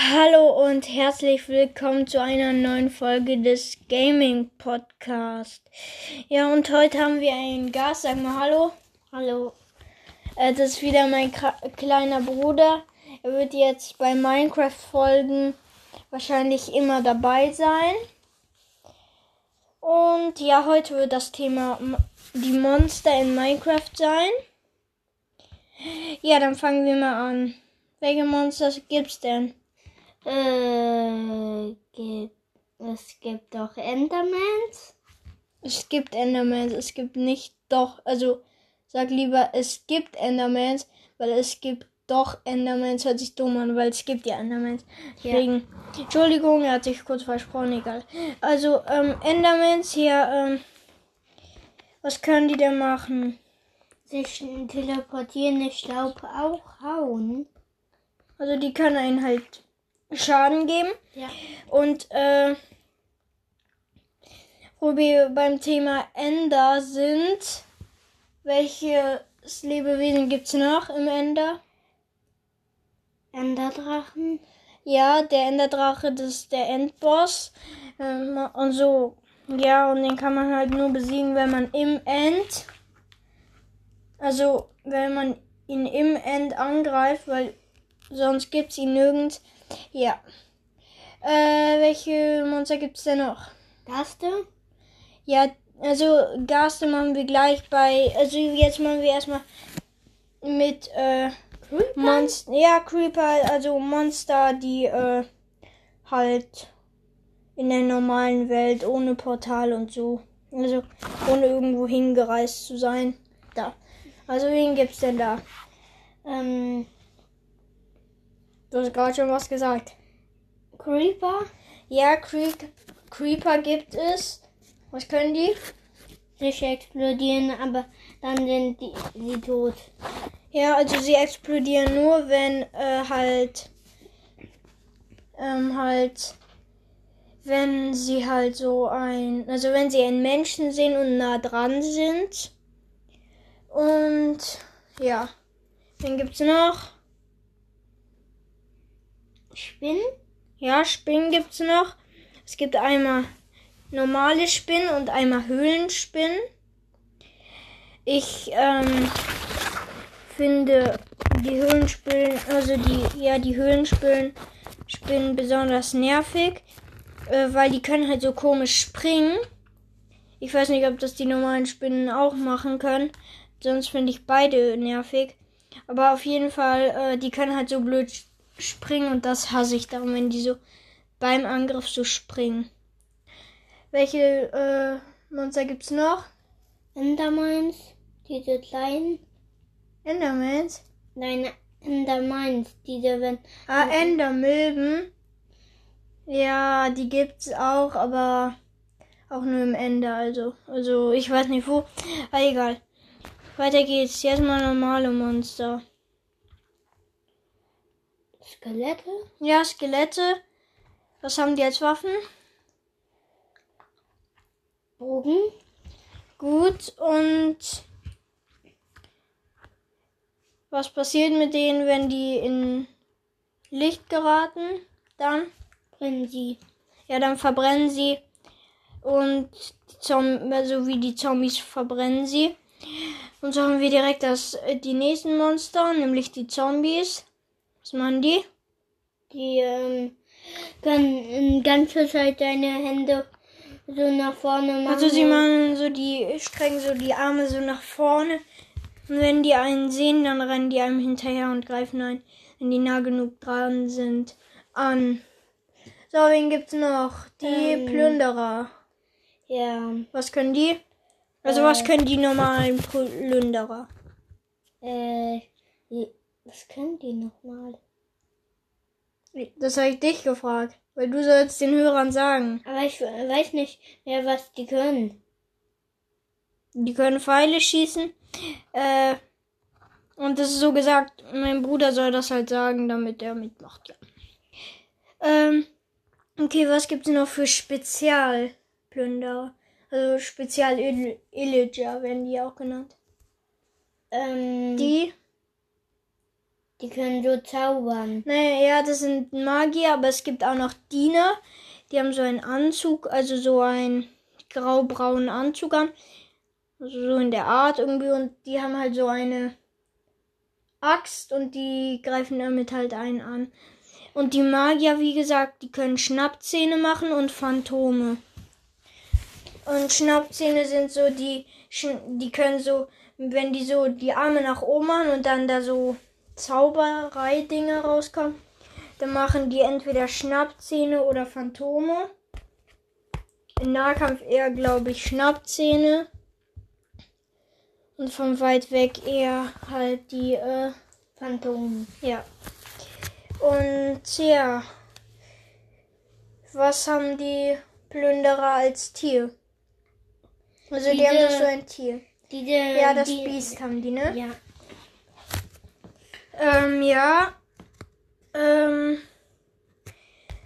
Hallo und herzlich willkommen zu einer neuen Folge des Gaming Podcast. Ja, und heute haben wir einen Gast. Sag mal Hallo. Hallo. Äh, das ist wieder mein kleiner Bruder. Er wird jetzt bei Minecraft-Folgen wahrscheinlich immer dabei sein. Und ja, heute wird das Thema die Monster in Minecraft sein. Ja, dann fangen wir mal an. Welche Monster gibt's denn? Äh, gibt, es gibt doch Endermans. Es gibt Endermans, es gibt nicht doch, also sag lieber, es gibt Endermans, weil es gibt doch Endermans, hört sich dumm an, weil es gibt ja Endermans. Deswegen, ja. Entschuldigung, er hat sich kurz versprochen, egal. Also, ähm, Endermans hier, ähm, was können die denn machen? Sich teleportieren, ich glaube auch hauen. Also die können einen halt Schaden geben. Ja. Und äh, wo wir beim Thema Ender sind, welche Lebewesen gibt es noch im Ender? Enderdrachen. Ja, der Enderdrache, das ist der Endboss. Ähm, und so, ja, und den kann man halt nur besiegen, wenn man im End, also wenn man ihn im End angreift, weil sonst gibt es ihn nirgends. Ja. Äh, welche Monster gibt es denn noch? Gaste? Ja, also Gaste machen wir gleich bei. Also jetzt machen wir erstmal mit äh, Creeper? Monster. Ja, Creeper, also Monster, die äh, halt in der normalen Welt ohne Portal und so. Also ohne irgendwo hingereist zu sein. Da. Also wen gibt's denn da? Ähm, Du hast gerade schon was gesagt. Creeper? Ja, Creep Creeper gibt es. Was können die? Sich explodieren, aber dann sind die, die tot. Ja, also sie explodieren nur, wenn äh, halt ähm, halt wenn sie halt so ein, also wenn sie einen Menschen sehen und nah dran sind. Und ja, dann gibt's noch Spinnen? Ja, Spinnen gibt es noch. Es gibt einmal normale Spinnen und einmal Höhlenspinnen. Ich ähm, finde die Höhlenspinnen, also die, ja, die Höhlenspinnen Spinnen besonders nervig, äh, weil die können halt so komisch springen. Ich weiß nicht, ob das die normalen Spinnen auch machen können. Sonst finde ich beide nervig. Aber auf jeden Fall, äh, die können halt so blöd springen und das hasse ich darum, wenn die so beim Angriff so springen. Welche äh, Monster gibt's noch? Endermans, diese kleinen. Endermans? Nein, Endermans, diese wenn. Ah, Endermilben. Ja, die gibt's auch, aber auch nur im Ende, also. Also, ich weiß nicht wo. Aber egal. Weiter geht's. Jetzt mal normale Monster. Skelette? Ja, Skelette. Was haben die als Waffen? Bogen. Gut, und was passiert mit denen, wenn die in Licht geraten? Dann brennen sie. Ja, dann verbrennen sie. Und die Zom also wie die Zombies verbrennen sie. Und so haben wir direkt das, die nächsten Monster, nämlich die Zombies. Was machen die? Die ähm, können ganze Zeit deine Hände so nach vorne machen. Also sie machen so die, strecken so die Arme so nach vorne. Und wenn die einen sehen, dann rennen die einem hinterher und greifen einen, wenn die nah genug dran sind, an. So, wen gibt's noch? Die ähm, Plünderer. Ja. Was können die? Also äh, was können die normalen Plünderer? Äh, was können die nochmal? Das habe ich dich gefragt, weil du sollst den Hörern sagen. Aber ich weiß nicht mehr, was die können. Die können Pfeile schießen. Äh, und das ist so gesagt, mein Bruder soll das halt sagen, damit er mitmacht, ja. Ähm, okay, was gibt's noch für Spezialplünder? Also Spezial-Illager werden die auch genannt. Ähm, die Die können so zaubern. Naja, das sind Magier, aber es gibt auch noch Diener. Die haben so einen Anzug, also so einen graubraunen Anzug an. Also so in der Art irgendwie. Und die haben halt so eine Axt und die greifen damit halt einen an. Und die Magier, wie gesagt, die können Schnappzähne machen und Phantome. Und Schnappzähne sind so die, die können so, wenn die so die Arme nach oben machen und dann da so Zauberei-Dinge rauskommen, dann machen die entweder Schnappzähne oder Phantome. Im Nahkampf eher, glaube ich, Schnappzähne. Und von weit weg eher halt die äh, Phantomen. Ja. Und ja. Was haben die Plünderer als Tier? Also die, die haben doch so ein Tier. Die, die, ja, das die, Biest haben die, ne? Ja. Ähm, ja. Ähm,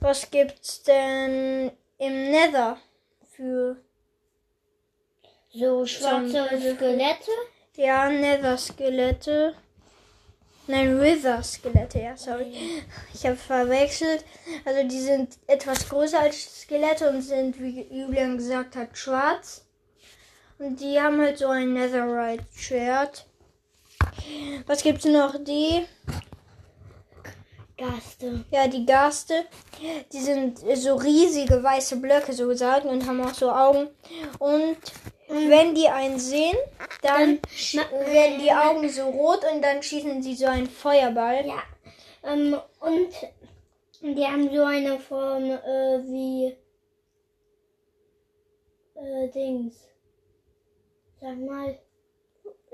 was gibt's denn im Nether für so schwarze Skelette? Ja, Nether-Skelette. Nein, Wither-Skelette, ja, sorry. Ich habe verwechselt. Also die sind etwas größer als Skelette und sind, wie Julian gesagt hat, schwarz. Und die haben halt so ein Netherite-Schwert. Was gibt's noch? Die Gaste. Ja, die Gaste. Die sind so riesige weiße Blöcke, so gesagt, und haben auch so Augen. Und wenn die einen sehen, dann, dann werden die Augen so rot und dann schießen sie so einen Feuerball. Ja. Ähm, und die haben so eine Form äh, wie äh, Dings. Sag mal.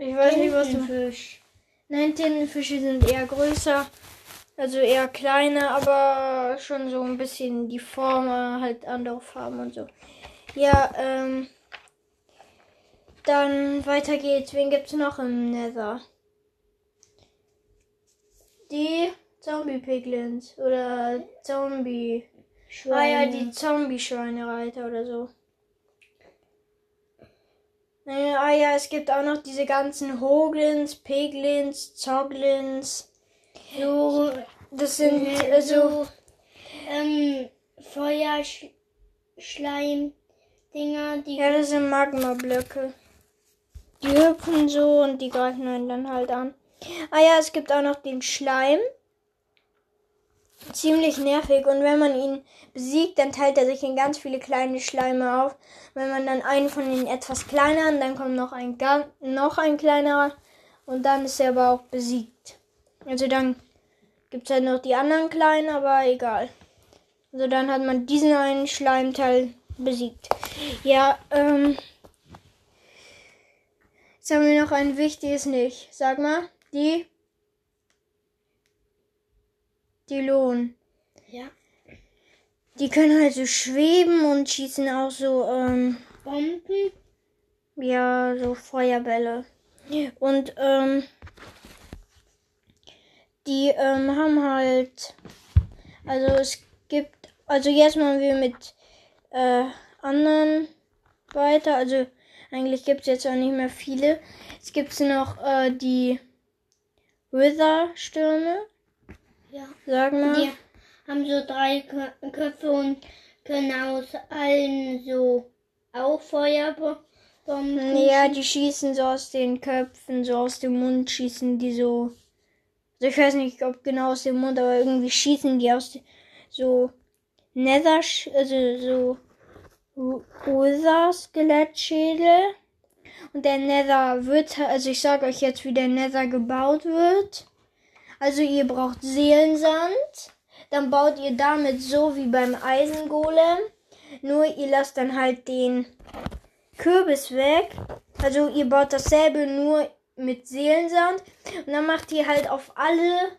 Ich weiß nicht, was du. Fisch. Nein, Tintenfische sind eher größer. Also eher kleiner, aber schon so ein bisschen die Form, halt andere Farben und so. Ja, ähm. Dann weiter geht's. Wen gibt's noch im Nether? Die Zombie-Piglins oder Zombie. Schweine. Ah ja, die Zombie-Schweinereiter oder so. Ah ja, es gibt auch noch diese ganzen Hoglins, Piglins, Zoglins. So, das sind äh, so ähm, Feuerschleim-Dinger, die. Ja, das sind Magma-Blöcke. Die hüpfen so und die greifen einen dann halt an. Ah ja, es gibt auch noch den Schleim ziemlich nervig und wenn man ihn besiegt, dann teilt er sich in ganz viele kleine Schleime auf. Wenn man dann einen von den etwas kleineren, dann kommt noch ein noch ein kleinerer und dann ist er aber auch besiegt. Also dann gibt es halt noch die anderen kleinen, aber egal. Also dann hat man diesen einen Schleimteil besiegt. Ja, ähm. Jetzt haben wir noch ein wichtiges nicht. Sag mal, die die Lohn. Ja. Die können halt so schweben und schießen auch so ähm, Bomben. Ja, so Feuerbälle. Und ähm, die ähm, haben halt, also es gibt, also jetzt machen wir mit äh, anderen weiter. Also eigentlich gibt es jetzt auch nicht mehr viele. Es gibt noch äh, die Wither-Stürme. Ja. Sag mal. Die haben so drei Köpfe und können aus allen so auch Feuerbomben. Ja, die schießen so aus den Köpfen, so aus dem Mund schießen die so. Also ich weiß nicht, ob genau aus dem Mund, aber irgendwie schießen die aus so Nether, also so Wither-Skelettschädel. Und der Nether wird, also ich sag euch jetzt, wie der Nether gebaut wird. Also ihr braucht Seelensand. Dann baut ihr damit so wie beim Eisengolem. Nur ihr lasst dann halt den Kürbis weg. Also ihr baut dasselbe nur mit Seelensand. Und dann macht ihr halt auf alle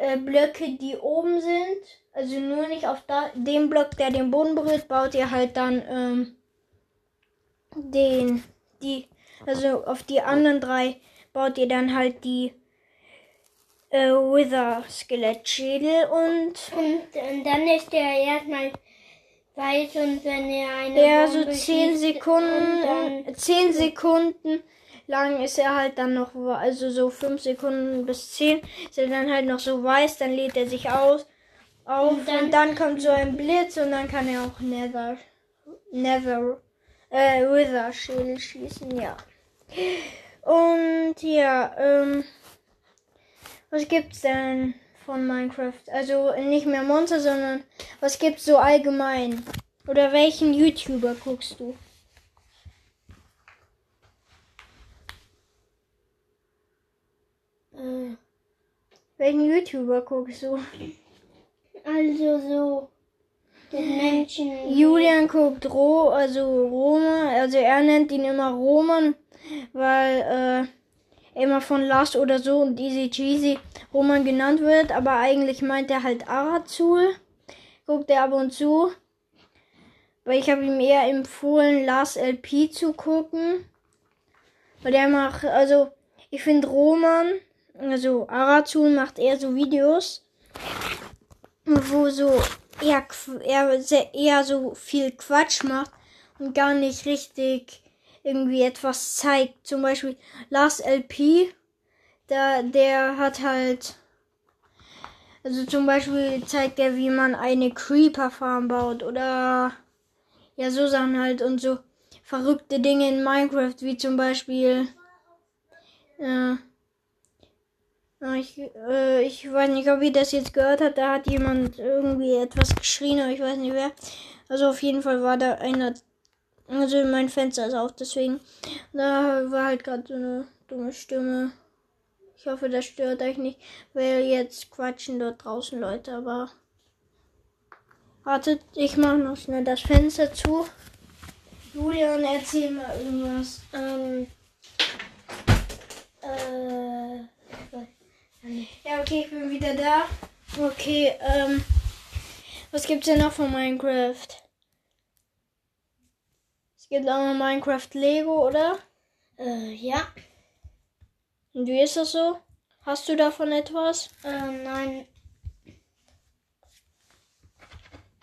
äh, Blöcke, die oben sind. Also nur nicht auf da, dem Block, der den Boden berührt, baut ihr halt dann ähm, den, die, also auf die anderen drei baut ihr dann halt die äh, Wither Skelettschädel und, und dann ist der erstmal weiß und wenn er eine ja so 10 Sekunden 10 Sekunden lang ist er halt dann noch, also so 5 Sekunden bis 10, ist er dann halt noch so weiß, dann lädt er sich aus, auf und dann, und dann kommt so ein Blitz und dann kann er auch Nether, Never, äh, Wither Schädel schießen, ja. Und ja, ähm, was gibt's denn von Minecraft? Also nicht mehr Monster, sondern was gibt's so allgemein? Oder welchen YouTuber guckst du? Äh, welchen YouTuber guckst du? Also so den Menschen. Julian guckt Ro, also Roman, also er nennt ihn immer Roman, weil äh, immer von Last oder so und Easy Cheesy Roman genannt wird, aber eigentlich meint er halt Arazul. Guckt er ab und zu. Weil ich habe ihm eher empfohlen, Last LP zu gucken. Weil der macht, also ich finde Roman also Arazun macht eher so Videos, wo so eher, eher, eher so viel Quatsch macht und gar nicht richtig irgendwie etwas zeigt. Zum Beispiel Lars LP, da, der hat halt, also zum Beispiel zeigt er, wie man eine Creeper Farm baut oder ja, so Sachen halt und so verrückte Dinge in Minecraft, wie zum Beispiel, äh, ich, äh, ich weiß nicht, ob ihr das jetzt gehört habt. Da hat jemand irgendwie etwas geschrien, aber ich weiß nicht wer. Also auf jeden Fall war da einer. Also mein Fenster ist auf, deswegen. Da war halt gerade so eine dumme Stimme. Ich hoffe, das stört euch nicht, weil jetzt quatschen dort draußen Leute, aber. Wartet, ich mache noch schnell das Fenster zu. Julian, erzähl mal irgendwas. Ähm. Äh. Ja, okay, ich bin wieder da. Okay, ähm. Was gibt's denn noch von Minecraft? Gibt auch noch Minecraft Lego, oder? Äh, ja. Und wie ist das so? Hast du davon etwas? Äh, nein.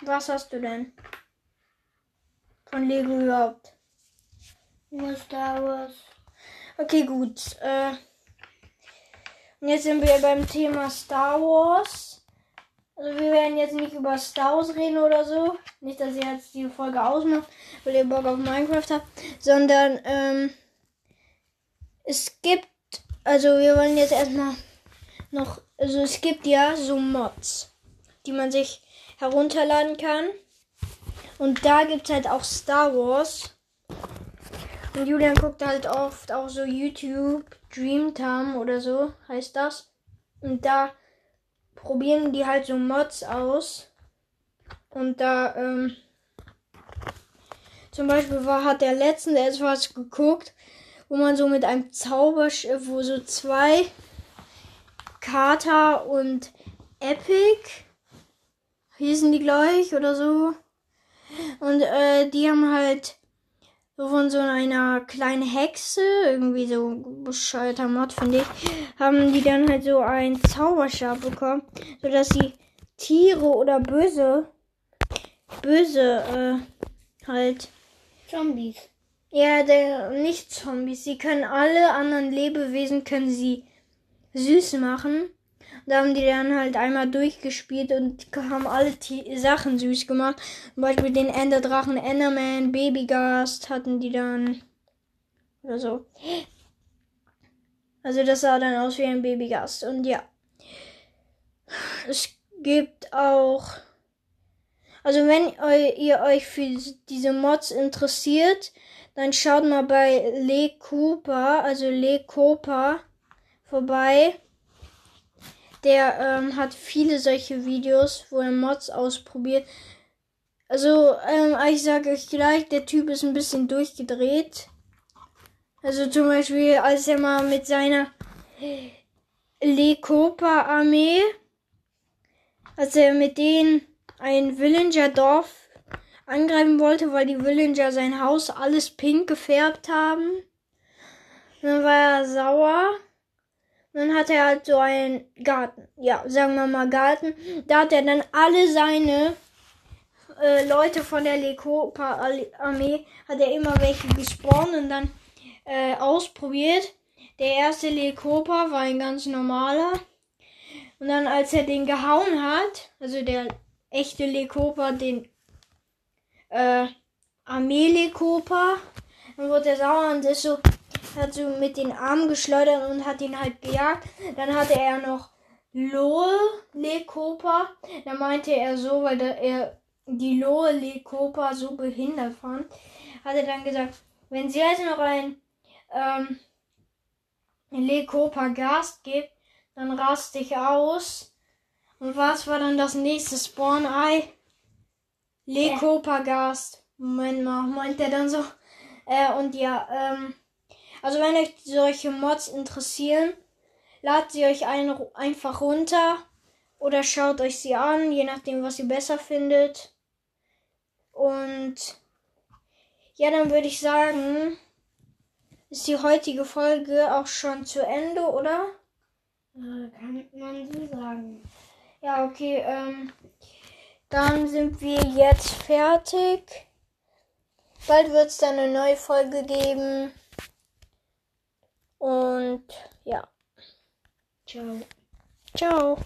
Was hast du denn? Von Lego überhaupt? Nur Star Wars. Okay, gut. Äh. Und jetzt sind wir beim Thema Star Wars. Also wir werden jetzt nicht über Star Wars reden oder so. Nicht, dass ihr jetzt die Folge ausmacht, weil ihr Bock auf Minecraft habt. Sondern ähm, es gibt, also wir wollen jetzt erstmal noch, also es gibt ja so Mods, die man sich herunterladen kann. Und da gibt es halt auch Star Wars. Und Julian guckt halt oft auch so YouTube, Dreamtime oder so heißt das. Und da probieren die halt so Mods aus. Und da, ähm, zum Beispiel war, hat der letzte etwas geguckt, wo man so mit einem Zauberschiff, wo so zwei Kater und Epic hießen die gleich oder so. Und äh, die haben halt so von so einer kleinen Hexe, irgendwie so bescheuerter Mod, finde ich, haben die dann halt so einen Zauberstab bekommen, sodass sie Tiere oder böse, böse, äh, halt. Zombies. Ja, der, nicht Zombies. Sie können alle anderen Lebewesen, können sie süß machen. Da haben die dann halt einmal durchgespielt und haben alle die Sachen süß gemacht. Zum Beispiel den Enderdrachen, Enderman, Babygast hatten die dann. Oder so. Also das sah dann aus wie ein Babygast. Und ja. Es gibt auch. Also wenn ihr euch für diese Mods interessiert, dann schaut mal bei Le Cooper, also Le Cooper vorbei. Der ähm, hat viele solche Videos, wo er Mods ausprobiert. Also, ähm, ich sage euch gleich, der Typ ist ein bisschen durchgedreht. Also zum Beispiel, als er mal mit seiner Lekopa-Armee, als er mit denen ein Villager-Dorf angreifen wollte, weil die Villager sein Haus alles pink gefärbt haben. dann war er sauer dann hat er halt so einen Garten. Ja, sagen wir mal Garten. Da hat er dann alle seine äh, Leute von der Lekopa-Armee, hat er immer welche gespawnt und dann äh, ausprobiert. Der erste Lekopa war ein ganz normaler. Und dann, als er den gehauen hat, also der echte Lekopa, den äh, Armee-Lekopa, dann wurde er sauer und ist so, hat so mit den Armen geschleudert und hat ihn halt gejagt. Dann hatte er noch Lohe Lekopa. Da meinte er so, weil er die Lohe Lekopa so behindert fand, hat er dann gesagt, wenn sie jetzt noch ein ähm, Lekopa Gast gibt, dann raste ich aus. Und was war dann das nächste Spawn-Ei? Lekopa Gast. Moment mal, meint er dann so. Äh, und ja, ähm, also wenn euch solche Mods interessieren, ladet sie euch ein, einfach runter oder schaut euch sie an, je nachdem, was ihr besser findet. Und ja, dann würde ich sagen, ist die heutige Folge auch schon zu Ende, oder? Kann man so sagen. Ja, okay. Ähm, dann sind wir jetzt fertig. Bald wird es dann eine neue Folge geben. Und ja. Ciao. Ciao.